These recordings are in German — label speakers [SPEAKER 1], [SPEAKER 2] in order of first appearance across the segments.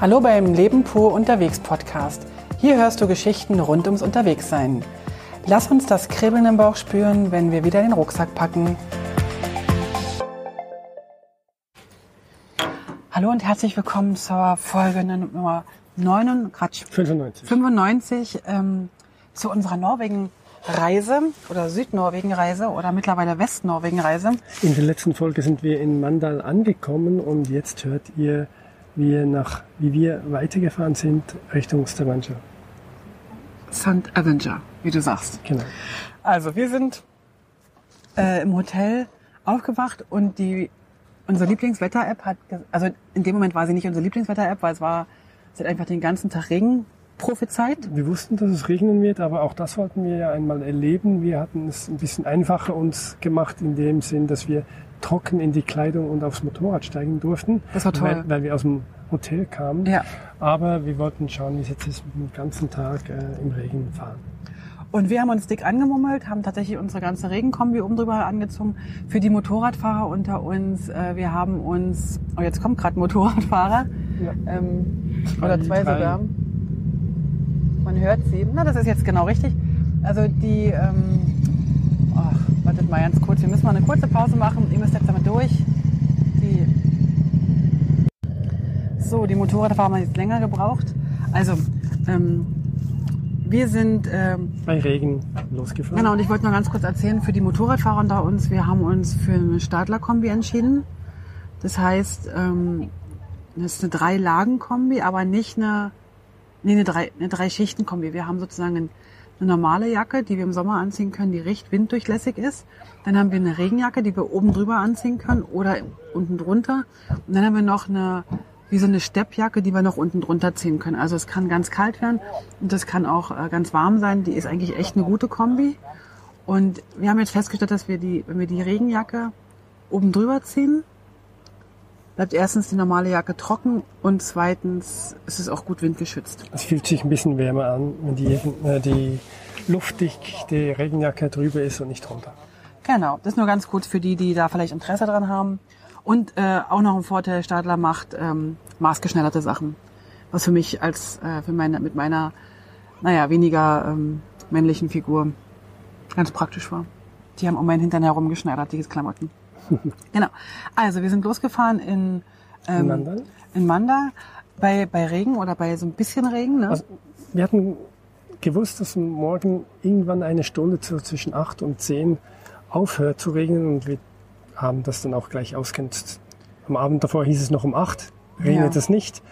[SPEAKER 1] Hallo beim Leben pur unterwegs Podcast. Hier hörst du Geschichten rund ums Unterwegssein. Lass uns das Kribbeln im Bauch spüren, wenn wir wieder den Rucksack packen. Hallo und herzlich willkommen zur Folge Nummer 9, Quatsch,
[SPEAKER 2] 95.
[SPEAKER 1] 95 ähm, zu unserer Norwegen-Reise oder Südnorwegen-Reise oder mittlerweile Westnorwegen-Reise.
[SPEAKER 2] In der letzten Folge sind wir in Mandal angekommen und jetzt hört ihr, wir, nach, wie wir weitergefahren sind Richtung Stavanger.
[SPEAKER 1] St. Avenger, wie du sagst.
[SPEAKER 2] Genau.
[SPEAKER 1] Also wir sind äh, im Hotel aufgewacht und die unsere Lieblingswetter-App hat, also in dem Moment war sie nicht unsere Lieblingswetter-App, weil es war, es hat einfach den ganzen Tag Regen prophezeit.
[SPEAKER 2] Wir wussten, dass es regnen wird, aber auch das wollten wir ja einmal erleben. Wir hatten es ein bisschen einfacher uns gemacht in dem Sinn, dass wir trocken in die Kleidung und aufs Motorrad steigen durften.
[SPEAKER 1] Das war toll.
[SPEAKER 2] Weil, weil wir aus dem Hotel kamen.
[SPEAKER 1] Ja.
[SPEAKER 2] Aber wir wollten schauen, wie es jetzt ist, dem ganzen Tag äh, im Regen fahren.
[SPEAKER 1] Und wir haben uns dick angemummelt, haben tatsächlich unsere ganze Regenkombi oben drüber angezogen. Für die Motorradfahrer unter uns, äh, wir haben uns, oh jetzt kommt gerade ein Motorradfahrer,
[SPEAKER 2] Ja.
[SPEAKER 1] ähm,
[SPEAKER 2] Zwei,
[SPEAKER 1] oder zwei
[SPEAKER 2] drei.
[SPEAKER 1] sogar. Man hört sie. Na, das ist jetzt genau richtig. Also die, ähm, mal ganz kurz, wir müssen mal eine kurze Pause machen. Ihr müsst jetzt damit durch. Die, so, die Motorradfahrer haben jetzt länger gebraucht. Also, ähm, wir sind ähm,
[SPEAKER 2] Bei Regen losgefahren.
[SPEAKER 1] Genau, und ich wollte noch ganz kurz erzählen, für die Motorradfahrer unter uns, wir haben uns für eine Stadler-Kombi entschieden. Das heißt, ähm, das ist eine Drei-Lagen-Kombi, aber nicht eine, nee, eine drei, eine Drei-Schichten-Kombi. Wir haben sozusagen ein- eine normale Jacke, die wir im Sommer anziehen können, die recht winddurchlässig ist. Dann haben wir eine Regenjacke, die wir oben drüber anziehen können oder unten drunter. Und dann haben wir noch eine, wie so eine Steppjacke, die wir noch unten drunter ziehen können. Also es kann ganz kalt werden und es kann auch äh, ganz warm sein. Die ist eigentlich echt eine gute Kombi. Und wir haben jetzt festgestellt, dass wir die, wenn wir die Regenjacke oben drüber ziehen, bleibt erstens die normale Jacke trocken und zweitens ist es auch gut windgeschützt.
[SPEAKER 2] Es fühlt sich ein bisschen wärmer an, wenn die, äh, die luftdichte Regenjacke drüber ist und nicht drunter.
[SPEAKER 1] Genau, das ist nur ganz kurz für die, die da vielleicht Interesse dran haben. Und äh, auch noch ein Vorteil, Stadler macht ähm, maßgeschneiderte Sachen. Was für mich als äh, für meine, mit meiner, naja, weniger ähm, männlichen Figur ganz praktisch war. Die haben um meinen Hintern herum geschneidert, diese Klamotten. genau. Also wir sind losgefahren in, ähm,
[SPEAKER 2] In Mandal?
[SPEAKER 1] in Manda bei, bei Regen oder bei so ein bisschen Regen. Ne?
[SPEAKER 2] Also, wir hatten gewusst, dass morgen irgendwann eine Stunde zwischen 8 und 10 aufhört zu regnen und wir haben das dann auch gleich ausgenutzt. Am Abend davor hieß es noch um 8, regnet
[SPEAKER 1] Ja.
[SPEAKER 2] es nicht.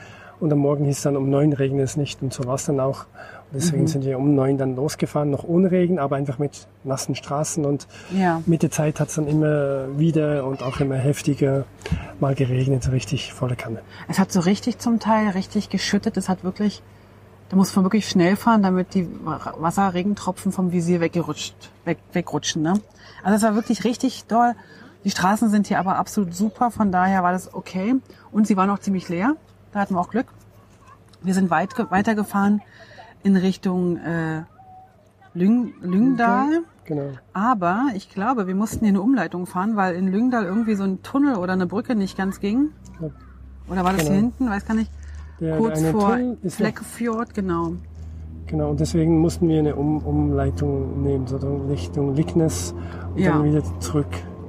[SPEAKER 2] Und am Morgen hieß es dann um 9 regnet es nicht und so war es dann auch. Und deswegen
[SPEAKER 1] Mhm.
[SPEAKER 2] sind wir um 9 dann losgefahren, noch ohne Regen, aber einfach mit nassen Straßen und
[SPEAKER 1] ja.
[SPEAKER 2] mit der Zeit hat es dann immer wieder und auch immer heftiger mal geregnet, so richtig volle Kanne.
[SPEAKER 1] Es hat so richtig zum Teil richtig geschüttet. Es hat wirklich, da muss man wirklich schnell fahren, damit die Wasserregentropfen vom Visier weggerutscht, weg, wegrutschen. Ne? Also es war wirklich richtig doll. Die Straßen sind hier aber absolut super, von daher war das okay. Und sie waren auch ziemlich leer. Da hatten wir auch Glück. Wir sind weit, ge- weitergefahren in Richtung äh, Lyng, Lyngdal.
[SPEAKER 2] Genau.
[SPEAKER 1] Aber ich glaube, wir mussten hier eine Umleitung fahren, weil in Lyngdal irgendwie so ein Tunnel oder eine Brücke nicht ganz ging.
[SPEAKER 2] Ja.
[SPEAKER 1] Oder war das
[SPEAKER 2] Genau.
[SPEAKER 1] hier hinten? Weiß gar nicht.
[SPEAKER 2] Der,
[SPEAKER 1] Kurz
[SPEAKER 2] der
[SPEAKER 1] vor Fleckefjord, genau.
[SPEAKER 2] Genau, und deswegen mussten wir eine um Umleitung nehmen, so Richtung Liknes und
[SPEAKER 1] Ja.
[SPEAKER 2] dann wieder zurück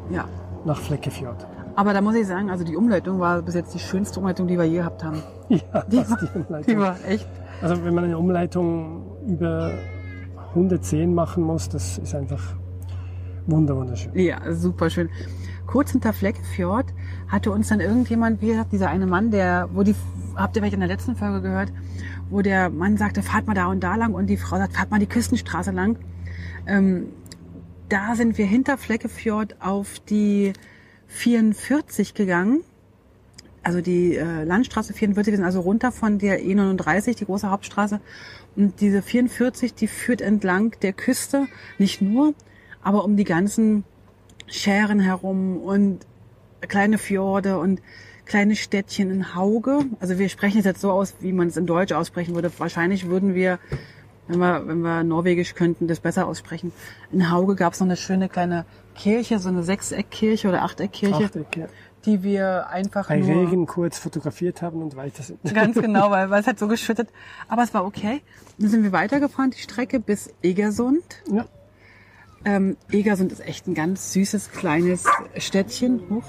[SPEAKER 1] Ja.
[SPEAKER 2] nach Fleckefjord.
[SPEAKER 1] Aber da muss ich sagen, also die Umleitung war bis jetzt die schönste Umleitung, die wir je gehabt haben.
[SPEAKER 2] Ja,
[SPEAKER 1] Die war,
[SPEAKER 2] die
[SPEAKER 1] die
[SPEAKER 2] Umleitung.
[SPEAKER 1] war echt.
[SPEAKER 2] Also wenn man eine Umleitung über 110 machen muss, das ist einfach wunder wunderschön.
[SPEAKER 1] Ja, super schön. Kurz hinter Fleckefjord hatte uns dann irgendjemand, wie gesagt, dieser eine Mann, der, wo die, habt ihr vielleicht in der letzten Folge gehört, wo der Mann sagte, fahrt mal da und da lang und die Frau sagt, fahrt mal die Küstenstraße lang. Ähm, da sind wir hinter Fleckefjord auf die 44 gegangen. Also die äh, Landstraße 44, wir sind also runter von der E39, die große Hauptstraße. Und diese 44, die führt entlang der Küste, nicht nur, aber um die ganzen Schären herum und kleine Fjorde und kleine Städtchen in Hauge. Also wir sprechen es jetzt so aus, wie man es in Deutsch aussprechen würde. Wahrscheinlich würden wir, wenn wir, wenn wir Norwegisch könnten, das besser aussprechen. In Hauge gab es noch eine schöne kleine Kirche, so eine Sechseckkirche oder Achteckkirche.
[SPEAKER 2] Achteck, ja.
[SPEAKER 1] die wir einfach
[SPEAKER 2] Bei
[SPEAKER 1] nur
[SPEAKER 2] Regen kurz fotografiert haben und weiter sind.
[SPEAKER 1] ganz genau, weil, weil es hat so geschüttet. Aber es war okay. Dann sind wir weitergefahren, die Strecke bis Egersund.
[SPEAKER 2] Ja.
[SPEAKER 1] Ähm, Egersund ist echt ein ganz süßes kleines Städtchen. Huch.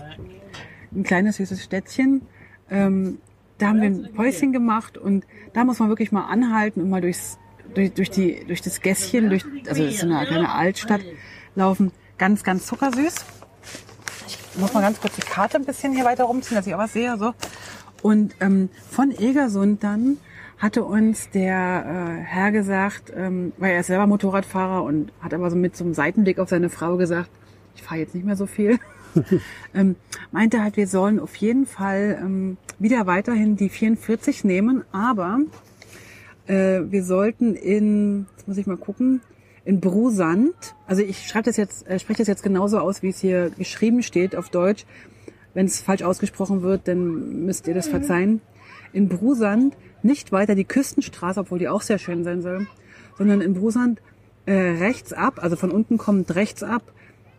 [SPEAKER 1] Ein kleines süßes Städtchen. Ähm, da haben wir ein Päuschen gemacht und da muss man wirklich mal anhalten und mal durchs, durch, durch, die, durch das Gässchen, durch, also das ist eine kleine Altstadt laufen. Ganz, ganz zuckersüß. Ich muss mal ganz kurz die Karte ein bisschen hier weiter rumziehen, dass ich auch was sehe. So. Und ähm, von Egersund dann hatte uns der äh, Herr gesagt, ähm, weil er ist selber Motorradfahrer und hat aber so mit so einem Seitenblick auf seine Frau gesagt, ich fahre jetzt nicht mehr so viel. ähm, meinte halt, wir sollen auf jeden Fall ähm, wieder weiterhin die 44 nehmen, aber äh, wir sollten in, jetzt muss ich mal gucken, in Brusand, also ich schreibe das jetzt, äh, spreche das jetzt genauso aus, wie es hier geschrieben steht auf Deutsch. Wenn es falsch ausgesprochen wird, dann müsst ihr das verzeihen. In Brusand nicht weiter die Küstenstraße, obwohl die auch sehr schön sein soll, sondern in Brusand äh, rechts ab, also von unten kommt rechts ab,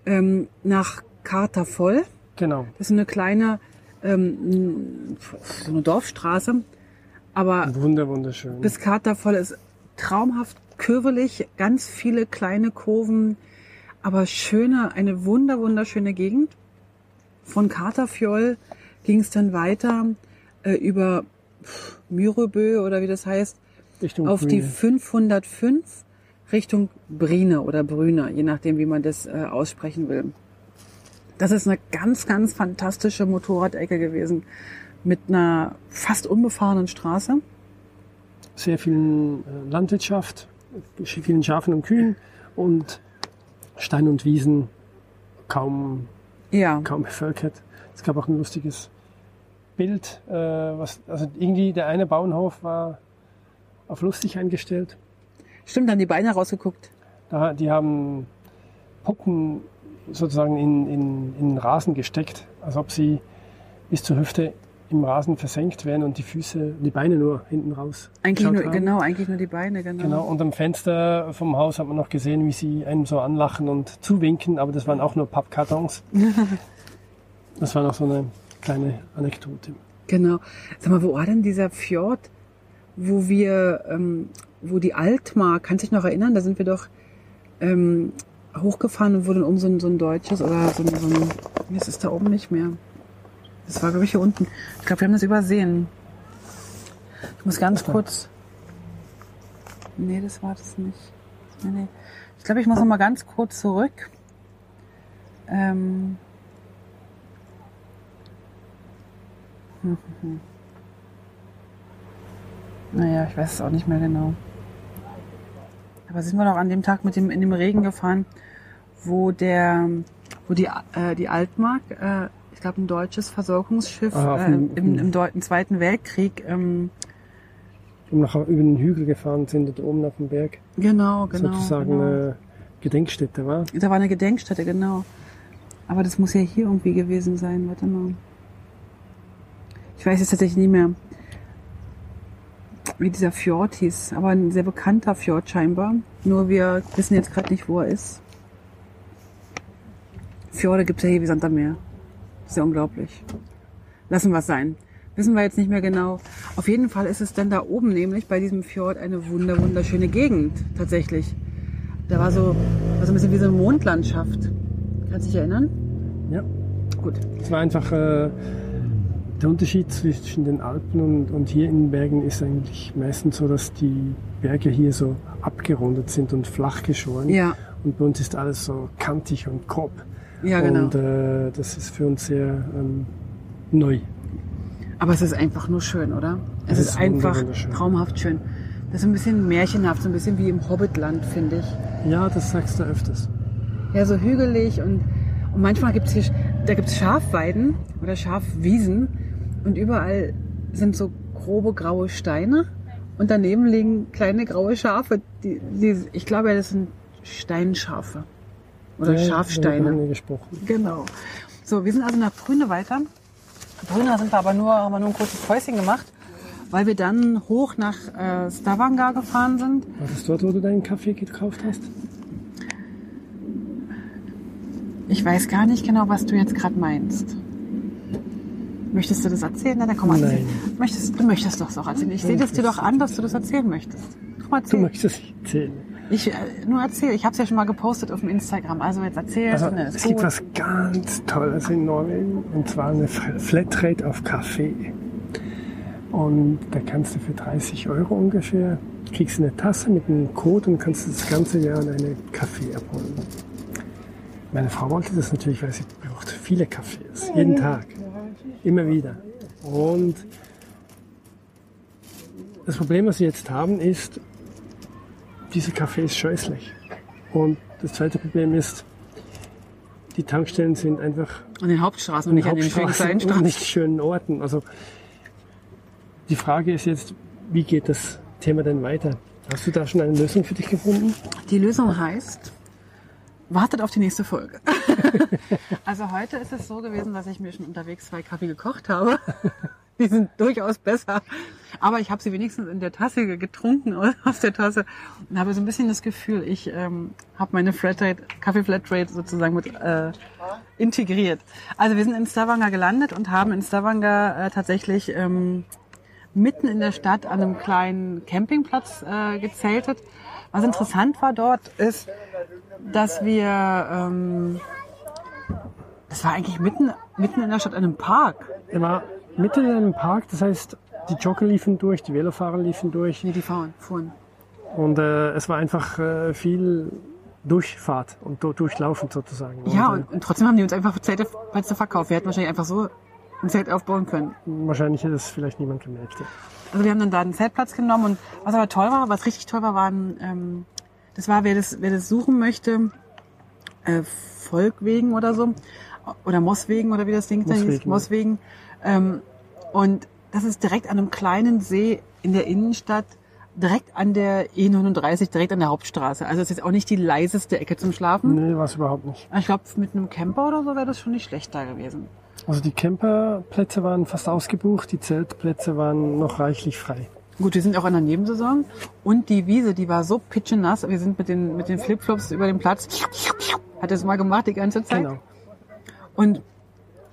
[SPEAKER 1] ähm, nach Cartervoll.
[SPEAKER 2] Genau.
[SPEAKER 1] Das ist eine kleine, ähm, so eine Dorfstraße, aber
[SPEAKER 2] Wunder, wunderschön.
[SPEAKER 1] bis Cartervoll ist traumhaft kürvelig, ganz viele kleine Kurven, aber schöne, eine wunder, wunderschöne Gegend. Von Carterfjoll ging es dann weiter äh, über Myrebö oder wie das heißt,
[SPEAKER 2] Richtung
[SPEAKER 1] auf die
[SPEAKER 2] Grüne.
[SPEAKER 1] 505 Richtung Brine oder Brüne, je nachdem, wie man das äh, aussprechen will. Das ist eine ganz, ganz fantastische Motorradecke gewesen mit einer fast unbefahrenen Straße.
[SPEAKER 2] sehr vielen äh, Landwirtschaft, vielen Schafen und Kühen und Stein und Wiesen kaum,
[SPEAKER 1] Ja,
[SPEAKER 2] kaum bevölkert. Es gab auch ein lustiges Bild, äh, was, also irgendwie der eine Bauernhof war auf lustig eingestellt.
[SPEAKER 1] stimmt, haben die Beine rausgeguckt.
[SPEAKER 2] Da, die haben Puppen sozusagen in, in, in Rasen gesteckt, als ob sie bis zur Hüfte im Rasen versenkt wären und die Füße, die Beine nur hinten raus.
[SPEAKER 1] Eigentlich nur,
[SPEAKER 2] haben.
[SPEAKER 1] genau, eigentlich nur die Beine, genau.
[SPEAKER 2] Genau, und am Fenster vom Haus hat man noch gesehen, wie sie einem so anlachen und zuwinken, aber das waren auch nur Pappkartons. Das war noch so eine kleine Anekdote.
[SPEAKER 1] Genau. Sag mal, wo war denn dieser Fjord, wo wir, ähm, wo die Altmar, kannst du dich noch erinnern? Da sind wir doch ähm, hochgefahren und dann oben so ein, so ein deutsches oder so ein, so ein, es ist da oben nicht mehr. Das war, glaube ich, hier unten. Ich glaube, wir haben das übersehen. Ich muss ganz kurz. Nee, das war das nicht. Nee, nee. Ich glaube, ich muss noch mal ganz kurz zurück. Ähm, Naja, ich weiß es auch nicht mehr genau. Aber sind wir doch an dem Tag mit dem, in dem Regen gefahren, wo der, wo die, äh, die Altmark, äh, ich glaube ein deutsches Versorgungsschiff
[SPEAKER 2] Ah, auf
[SPEAKER 1] äh, im, im, im Zweiten Weltkrieg, ähm,
[SPEAKER 2] Und nachher über den Hügel gefahren sind und oben auf dem Berg
[SPEAKER 1] genau, genau.
[SPEAKER 2] sozusagen
[SPEAKER 1] genau.
[SPEAKER 2] eine Gedenkstätte war.
[SPEAKER 1] Da war eine Gedenkstätte, genau. Aber das muss ja hier irgendwie gewesen sein. Warte mal. Ich weiß jetzt tatsächlich nicht mehr, wie dieser Fjord hieß. Aber ein sehr bekannter Fjord scheinbar. Nur wir wissen jetzt gerade nicht, wo er ist. Fjorde gibt's ja hier wie Sand am Meer. Das ist ja unglaublich. Lassen wir es sein. Wissen wir jetzt nicht mehr genau. Auf jeden Fall ist es dann da oben nämlich bei diesem Fjord eine wunder wunderschöne Gegend tatsächlich. Da war so, war so ein bisschen wie so eine Mondlandschaft. Kannst du dich erinnern?
[SPEAKER 2] Ja.
[SPEAKER 1] Gut.
[SPEAKER 2] Es war einfach äh, der Unterschied zwischen den Alpen und, und hier in den Bergen ist eigentlich meistens so, dass die Berge hier so abgerundet sind und flach geschoren.
[SPEAKER 1] Ja,
[SPEAKER 2] Und bei uns ist alles so kantig und grob.
[SPEAKER 1] Ja, genau.
[SPEAKER 2] Und äh, das ist für uns sehr ähm, neu.
[SPEAKER 1] Aber es ist einfach nur schön, oder? Es
[SPEAKER 2] Es
[SPEAKER 1] ist
[SPEAKER 2] ist
[SPEAKER 1] einfach traumhaft schön. Das ist ein bisschen märchenhaft, so ein bisschen wie im Hobbitland, finde ich.
[SPEAKER 2] Ja, das sagst du öfters.
[SPEAKER 1] Ja, so hügelig und, und manchmal gibt's hier, da gibt's Schafweiden oder Schafwiesen und überall sind so grobe graue Steine und daneben liegen kleine graue Schafe. Die, die, ich glaube, das sind Steinschafe oder
[SPEAKER 2] Ja,
[SPEAKER 1] Schafsteine.
[SPEAKER 2] gesprochen.
[SPEAKER 1] Genau. So, wir sind also nach Brüne weiter. Brüne sind wir aber nur, haben wir nur ein kurzes Päuschen gemacht, weil wir dann hoch nach äh, Stavanger gefahren sind.
[SPEAKER 2] War das dort, wo du deinen Kaffee gekauft hast?
[SPEAKER 1] Ich weiß gar nicht genau, was du jetzt gerade meinst. Möchtest du das erzählen? Na, dann komm mal
[SPEAKER 2] Nein.
[SPEAKER 1] Möchtest, du möchtest doch auch erzählen. Ich sehe das dir doch an, dass du das erzählen möchtest. Komm mal
[SPEAKER 2] Du möchtest nicht erzählen.
[SPEAKER 1] Ich äh, nur erzähl. Ich habe es ja schon mal gepostet auf dem Instagram. Also jetzt erzähl.
[SPEAKER 2] Also,
[SPEAKER 1] ist
[SPEAKER 2] es gibt was ganz Tolles in Norwegen und zwar eine Flatrate auf Kaffee. Und da kannst du für 30 Euro ungefähr, kriegst du eine Tasse mit einem Code und kannst das ganze Jahr deine Kaffee abholen. Meine Frau wollte das natürlich, weil sie braucht viele Kaffees, jeden Tag, immer wieder. Und das Problem, was sie jetzt haben, ist, dieser Kaffee ist scheußlich. Und das zweite Problem ist, die Tankstellen sind einfach
[SPEAKER 1] An den Hauptstraßen und nicht an den schönen
[SPEAKER 2] Hauptstraßen
[SPEAKER 1] kleinen
[SPEAKER 2] und
[SPEAKER 1] Straßen.
[SPEAKER 2] nicht schönen Orten. Also die Frage ist jetzt, wie geht das Thema denn weiter? Hast du da schon eine Lösung für dich gefunden?
[SPEAKER 1] Die Lösung heißt, wartet auf die nächste Folge. also heute ist es so gewesen, dass ich mir schon unterwegs zwei Kaffee gekocht habe. Die sind durchaus besser. Aber ich habe sie wenigstens in der Tasse getrunken aus der Tasse und habe so ein bisschen das Gefühl, ich ähm, habe meine Flatrate, Kaffee Flatrate sozusagen mit äh, integriert. Also wir sind in Stavanger gelandet und haben in Stavanger äh, tatsächlich ähm, mitten in der Stadt an einem kleinen Campingplatz äh, gezeltet. Was interessant war dort ist, dass wir, ähm, das war eigentlich mitten, mitten in der Stadt, in einem Park.
[SPEAKER 2] Er war mitten in einem Park, das heißt, die Jogger liefen durch, die Velofahrer liefen durch
[SPEAKER 1] Nee, die fahren, fuhren.
[SPEAKER 2] und äh, es war einfach äh, viel Durchfahrt und du- durchlaufend sozusagen.
[SPEAKER 1] Ja,
[SPEAKER 2] und,
[SPEAKER 1] und, und trotzdem haben die uns einfach Zelte Plätze verkauft. Wir hätten wahrscheinlich einfach so ein Zelt aufbauen können.
[SPEAKER 2] äh, wahrscheinlich hätte es vielleicht niemand gemerkt. Ja.
[SPEAKER 1] Also wir haben dann da einen Zeltplatz genommen und was aber toll war, was richtig toll war, waren, ähm, das war, wer das, wer das suchen möchte, äh, Volkwegen oder so, oder Mosswegen oder wie das Ding da hieß,
[SPEAKER 2] Mosswegen.
[SPEAKER 1] Mosswegen. Ähm, und das ist direkt an einem kleinen See in der Innenstadt, direkt an der E39, direkt an der Hauptstraße. Also es ist jetzt auch nicht die leiseste Ecke zum Schlafen.
[SPEAKER 2] Nee, war es überhaupt nicht.
[SPEAKER 1] Ich glaube, mit einem Camper oder so wäre das schon nicht schlecht da gewesen.
[SPEAKER 2] Also die Camperplätze waren fast ausgebucht, die Zeltplätze waren noch reichlich frei.
[SPEAKER 1] Gut, wir sind auch in der Nebensaison und die Wiese, die war so pitschenass. Wir sind mit den, mit den Flipflops über den Platz. Hat das mal gemacht die ganze Zeit.
[SPEAKER 2] Genau.
[SPEAKER 1] Und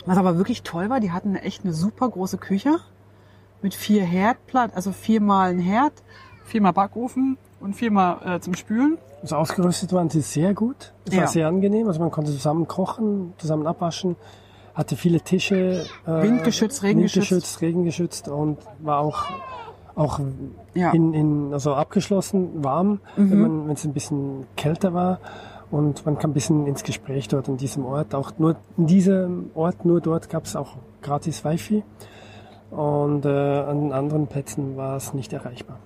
[SPEAKER 1] was aber wirklich toll war, die hatten echt eine super große Küche mit vier Herdplatten, also viermal ein Herd, viermal Backofen und viermal äh, zum Spülen.
[SPEAKER 2] Also ausgerüstet waren sie sehr gut. Es war
[SPEAKER 1] Ja.
[SPEAKER 2] sehr angenehm. Also man konnte zusammen kochen, zusammen abwaschen, hatte viele Tische. Äh,
[SPEAKER 1] Windgeschützt, regengeschützt.
[SPEAKER 2] Windgeschützt, regengeschützt und war auch, auch
[SPEAKER 1] Ja.
[SPEAKER 2] in, in, also abgeschlossen, warm,
[SPEAKER 1] Mhm.
[SPEAKER 2] wenn es ein bisschen kälter war. Und man kam ein bisschen ins Gespräch dort an diesem Ort. Auch nur in diesem Ort, nur dort gab es auch gratis Wi-Fi. Und äh, an anderen Plätzen war es nicht erreichbar.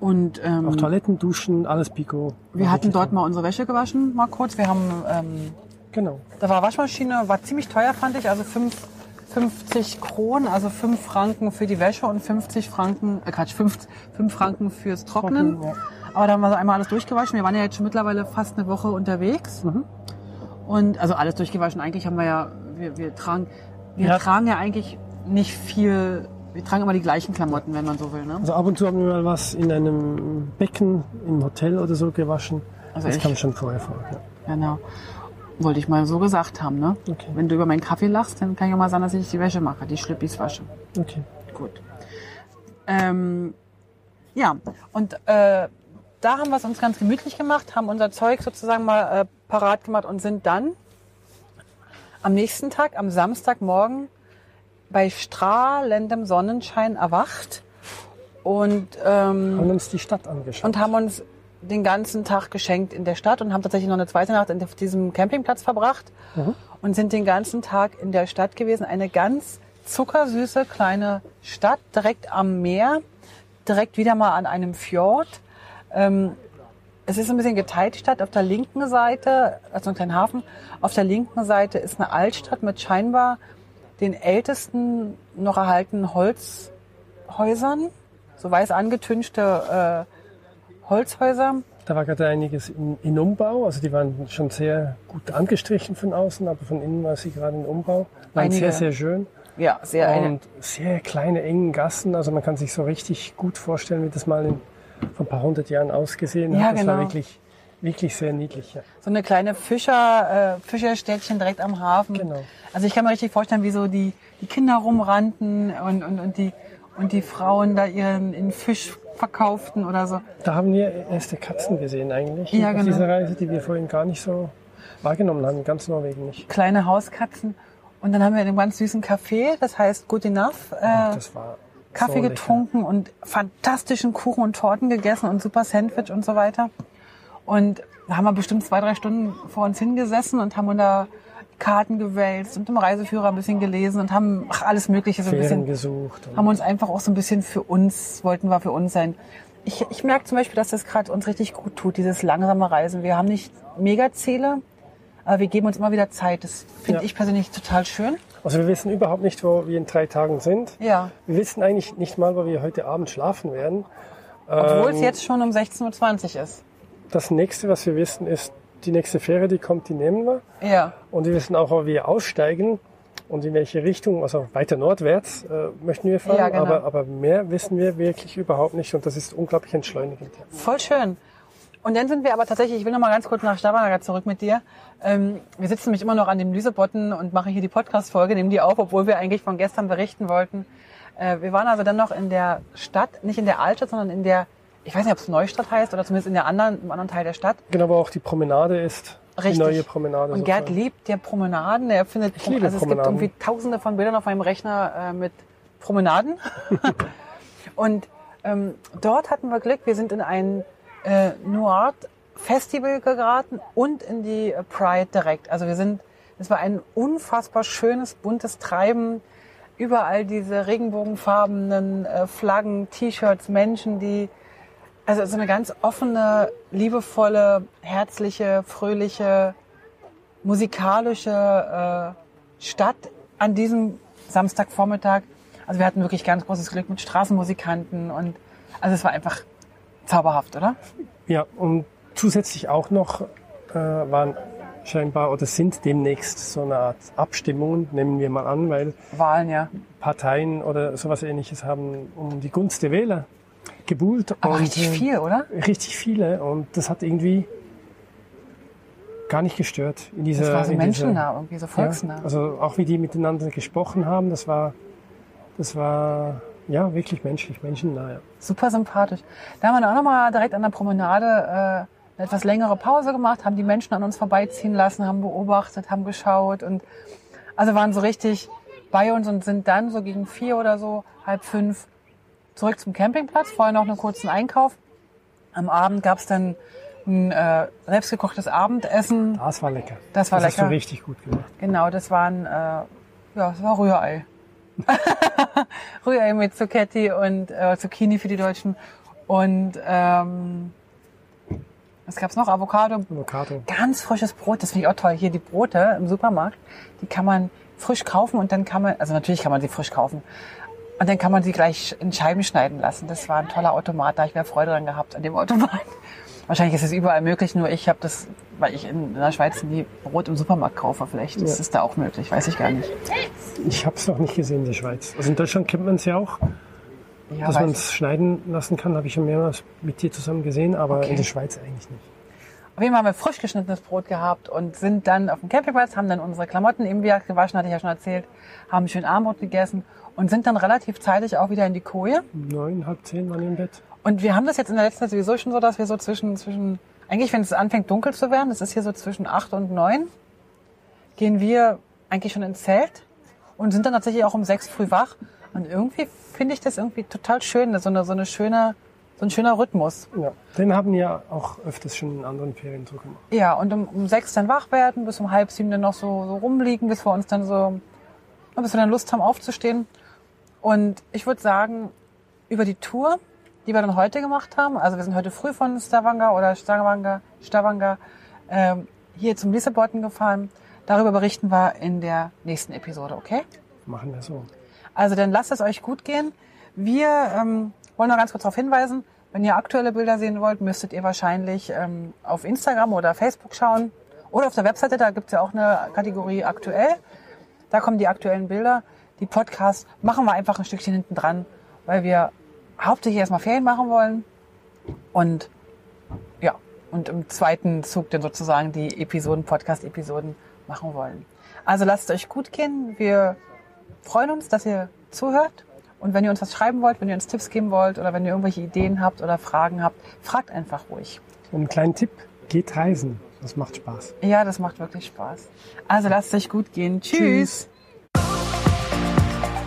[SPEAKER 1] Und ähm,
[SPEAKER 2] Auch Toiletten, Duschen, alles Pico.
[SPEAKER 1] wir hatten dort mal unsere Wäsche gewaschen, mal kurz. Wir haben ähm,
[SPEAKER 2] Genau.
[SPEAKER 1] Da war Waschmaschine, war ziemlich teuer, fand ich. Also fünf, 50 Kronen, also 5 Franken für die Wäsche und 50 Franken, äh Quatsch, 5, 5 Franken fürs Trocknen.
[SPEAKER 2] Trocknen, ja.
[SPEAKER 1] Aber da haben wir so einmal alles durchgewaschen. Wir waren ja jetzt schon mittlerweile fast eine Woche unterwegs.
[SPEAKER 2] Mhm.
[SPEAKER 1] Und also alles durchgewaschen. Eigentlich haben wir ja, wir, wir tragen, wir
[SPEAKER 2] Ja.
[SPEAKER 1] tragen ja eigentlich nicht viel, wir tragen immer die gleichen Klamotten, wenn man so will. Ne?
[SPEAKER 2] Also ab und zu haben wir mal was in einem Becken im Hotel oder so gewaschen.
[SPEAKER 1] Also
[SPEAKER 2] das
[SPEAKER 1] ich-
[SPEAKER 2] kam schon vorher vor. Ja.
[SPEAKER 1] Genau. Wollte ich mal so gesagt haben, ne?
[SPEAKER 2] Okay.
[SPEAKER 1] Wenn du über meinen Kaffee lachst, dann kann ja mal sein, dass ich die Wäsche mache, die Schlippis wasche.
[SPEAKER 2] Okay.
[SPEAKER 1] Gut. Ähm, ja, und äh, da haben wir es uns ganz gemütlich gemacht, haben unser Zeug sozusagen mal äh, parat gemacht und sind dann am nächsten Tag, am Samstagmorgen, bei strahlendem Sonnenschein erwacht und, ähm,
[SPEAKER 2] Haben uns die Stadt angeschaut.
[SPEAKER 1] und haben uns den ganzen Tag geschenkt in der Stadt und haben tatsächlich noch eine zweite Nacht in diesem Campingplatz verbracht
[SPEAKER 2] Mhm.
[SPEAKER 1] und sind den ganzen Tag in der Stadt gewesen. Eine ganz zuckersüße kleine Stadt direkt am Meer, direkt wieder mal an einem Fjord. Ähm, es ist ein bisschen geteilt, die Stadt. Auf der linken Seite, also ein kleiner Hafen, auf der linken Seite ist eine Altstadt mit scheinbar den ältesten noch erhaltenen Holzhäusern, so weiß angetünchte äh, Holzhäuser.
[SPEAKER 2] Da war gerade einiges in, in Umbau. Also die waren schon sehr gut angestrichen von außen, aber von innen war sie gerade in Umbau. Waren
[SPEAKER 1] Einige.
[SPEAKER 2] sehr, sehr schön.
[SPEAKER 1] Ja, sehr eine,
[SPEAKER 2] Und sehr kleine, engen Gassen. Also man kann sich so richtig gut vorstellen, wie das mal in, vor ein paar hundert Jahren ausgesehen
[SPEAKER 1] Ja,
[SPEAKER 2] hat. Das war
[SPEAKER 1] genau.
[SPEAKER 2] wirklich wirklich sehr niedlich. Ja.
[SPEAKER 1] So eine kleine Fischer, äh, Fischerstädtchen direkt am Hafen.
[SPEAKER 2] Genau.
[SPEAKER 1] Also ich kann mir richtig vorstellen, wie so die, die Kinder rumrannten und, und, und, die, und die Frauen da ihren, ihren Fisch verkauften oder so.
[SPEAKER 2] Da haben wir erste Katzen gesehen eigentlich
[SPEAKER 1] Ja,
[SPEAKER 2] auf
[SPEAKER 1] genau.
[SPEAKER 2] dieser Reise, die wir vorhin gar nicht so wahrgenommen haben, ganz Norwegen nicht.
[SPEAKER 1] Kleine Hauskatzen. Und dann haben wir in einem ganz süßen Café, das heißt Good Enough, äh,
[SPEAKER 2] Das war
[SPEAKER 1] Kaffee
[SPEAKER 2] so
[SPEAKER 1] getrunken und fantastischen Kuchen und Torten gegessen und super Sandwich und so weiter. Und da haben wir bestimmt zwei, drei Stunden vor uns hingesessen und haben unter Karten gewälzt und im Reiseführer ein bisschen gelesen und haben ach, alles Mögliche so ein
[SPEAKER 2] Fähren
[SPEAKER 1] bisschen,
[SPEAKER 2] gesucht.
[SPEAKER 1] Haben uns einfach auch so ein bisschen für uns, wollten wir für uns sein. Ich, ich merke zum Beispiel, dass das gerade uns richtig gut tut, dieses langsame Reisen. Wir haben nicht Megaziele, aber wir geben uns immer wieder Zeit. Das finde
[SPEAKER 2] Ja.
[SPEAKER 1] ich persönlich total schön.
[SPEAKER 2] also wir wissen überhaupt nicht, wo wir in drei Tagen sind.
[SPEAKER 1] Ja.
[SPEAKER 2] Wir wissen eigentlich nicht mal, wo wir heute Abend schlafen werden.
[SPEAKER 1] Obwohl es
[SPEAKER 2] Ähm,
[SPEAKER 1] jetzt schon um 16.20 Uhr ist.
[SPEAKER 2] Das nächste, was wir wissen, ist, die nächste Fähre, die kommt, die nehmen wir.
[SPEAKER 1] Ja.
[SPEAKER 2] Und wir wissen auch, wo wir aussteigen und in welche Richtung, also weiter nordwärts äh, möchten wir fahren.
[SPEAKER 1] Ja, genau.
[SPEAKER 2] aber, aber mehr wissen wir wirklich überhaupt nicht und das ist unglaublich entschleunigend.
[SPEAKER 1] Voll schön. Und dann sind wir aber tatsächlich, ich will noch mal ganz kurz nach Stavanger zurück mit dir. Ähm, wir sitzen nämlich immer noch an dem Lüsebotten und machen hier die Podcast-Folge, nehmen die auf, obwohl wir eigentlich von gestern berichten wollten. Äh, wir waren also dann noch in der Stadt, nicht in der Altstadt, sondern in der, ich weiß nicht, ob es Neustadt heißt oder zumindest in der anderen, im anderen Teil der Stadt.
[SPEAKER 2] Genau, aber auch die Promenade ist
[SPEAKER 1] Richtig.
[SPEAKER 2] die neue Promenade.
[SPEAKER 1] Und Gerd
[SPEAKER 2] sozusagen.
[SPEAKER 1] liebt ja Promenaden. Er findet,
[SPEAKER 2] Ich liebe
[SPEAKER 1] also es gibt irgendwie tausende von Bildern auf meinem Rechner äh, mit Promenaden. und ähm, dort hatten wir Glück. Wir sind in ein äh, Noir Festival geraten und in die Pride direkt. Also wir sind, es war ein unfassbar schönes, buntes Treiben. Überall diese regenbogenfarbenen äh, Flaggen, T-Shirts, Menschen, die also so eine ganz offene, liebevolle, herzliche, fröhliche, musikalische äh, Stadt an diesem Samstagvormittag. Also wir hatten wirklich ganz großes Glück mit Straßenmusikanten und also es war einfach zauberhaft, oder?
[SPEAKER 2] Ja, und zusätzlich auch noch äh, waren scheinbar oder sind demnächst so eine Art Abstimmungen, nehmen wir mal an, weil
[SPEAKER 1] Wahlen, ja.
[SPEAKER 2] Parteien oder sowas ähnliches haben um die Gunst der Wähler gebuhlt.
[SPEAKER 1] Aber
[SPEAKER 2] und,
[SPEAKER 1] richtig
[SPEAKER 2] äh,
[SPEAKER 1] viel, oder?
[SPEAKER 2] Richtig viele und das hat irgendwie gar nicht gestört. In dieser,
[SPEAKER 1] Das war so
[SPEAKER 2] in dieser-
[SPEAKER 1] menschennah, irgendwie so volksnah.
[SPEAKER 2] Ja, also auch wie die miteinander gesprochen haben, das war, das war ja wirklich menschlich, menschennah. Ja.
[SPEAKER 1] Super sympathisch. Da haben wir auch nochmal direkt an der Promenade äh, eine etwas längere Pause gemacht, haben die Menschen an uns vorbeiziehen lassen, haben beobachtet, haben geschaut und also waren so richtig bei uns und sind dann so gegen vier oder so, halb fünf, zurück zum Campingplatz. Vorher noch einen kurzen Einkauf. Am Abend gab's dann ein äh, selbstgekochtes Abendessen.
[SPEAKER 2] Das war lecker.
[SPEAKER 1] Das war
[SPEAKER 2] das hast
[SPEAKER 1] lecker.
[SPEAKER 2] du richtig gut gemacht.
[SPEAKER 1] Genau, das waren, äh, ja, das war Rührei. Rührei mit Zucchetti und äh, Zucchini für die Deutschen. Und ähm, was gab's noch? Avocado.
[SPEAKER 2] Avocado.
[SPEAKER 1] Ganz frisches Brot, das finde ich auch toll. Hier die Brote im Supermarkt, die kann man frisch kaufen und dann kann man, also natürlich kann man sie frisch kaufen. Und dann kann man sie gleich in Scheiben schneiden lassen. Das war ein toller Automat, da habe ich mehr Freude dran gehabt an dem Automat. Wahrscheinlich ist es überall möglich, nur ich habe das, weil ich in der Schweiz nie Brot im Supermarkt kaufe. Vielleicht ist
[SPEAKER 2] Ja.
[SPEAKER 1] es da auch möglich, weiß ich gar nicht.
[SPEAKER 2] Ich habe es noch nicht gesehen in der Schweiz. Also in Deutschland kennt man es ja auch,
[SPEAKER 1] Ja,
[SPEAKER 2] dass man es schneiden lassen kann. Habe ich schon mehrmals mit dir zusammen gesehen, aber
[SPEAKER 1] Okay.
[SPEAKER 2] in der Schweiz eigentlich nicht.
[SPEAKER 1] Auf jeden Fall haben wir frisch geschnittenes Brot gehabt und sind dann auf dem Campingplatz, haben dann unsere Klamotten eben wieder gewaschen, hatte ich ja schon erzählt, haben schön Armbrot gegessen und sind dann relativ zeitig auch wieder in die Koje.
[SPEAKER 2] Neun, halb zehn waren im Bett.
[SPEAKER 1] Und wir haben das jetzt in der letzten Zeit sowieso schon so, dass wir so zwischen, zwischen, eigentlich wenn es anfängt dunkel zu werden, das ist hier so zwischen acht und neun, gehen wir eigentlich schon ins Zelt und sind dann tatsächlich auch um sechs früh wach. Und irgendwie finde ich das irgendwie total schön, so eine, so eine schöne, so ein schöner Rhythmus.
[SPEAKER 2] Ja, den haben wir auch öfters schon in anderen Ferien so gemacht.
[SPEAKER 1] Ja, und um, um sechs dann wach werden, bis um halb sieben dann noch so, so rumliegen, bis wir uns dann so, bis wir dann Lust haben aufzustehen. Und ich würde sagen, über die Tour, die wir dann heute gemacht haben, also wir sind heute früh von Stavanger oder Stavanger, Stavanger ähm, hier zum Lissabon gefahren. Darüber berichten wir in der nächsten Episode, okay?
[SPEAKER 2] Machen wir so.
[SPEAKER 1] Also dann lasst es euch gut gehen. Wir ähm, wollen noch ganz kurz darauf hinweisen, wenn ihr aktuelle Bilder sehen wollt, müsstet ihr wahrscheinlich ähm, auf Instagram oder Facebook schauen. Oder auf der Webseite, da gibt's ja auch eine Kategorie aktuell. Da kommen die aktuellen Bilder. Die Podcasts machen wir einfach ein Stückchen hinten dran, weil wir hauptsächlich erstmal Ferien machen wollen. Und ja, und im zweiten Zug dann sozusagen die Episoden, Podcast-Episoden machen wollen. Also lasst es euch gut gehen. Wir freuen uns, dass ihr zuhört. Und wenn ihr uns was schreiben wollt, wenn ihr uns Tipps geben wollt oder wenn ihr irgendwelche Ideen habt oder Fragen habt, fragt einfach ruhig.
[SPEAKER 2] Und einen kleinen Tipp, geht reisen. Das macht Spaß.
[SPEAKER 1] Ja, das macht wirklich Spaß. Also lasst es euch gut gehen. Tschüss. Tschüss.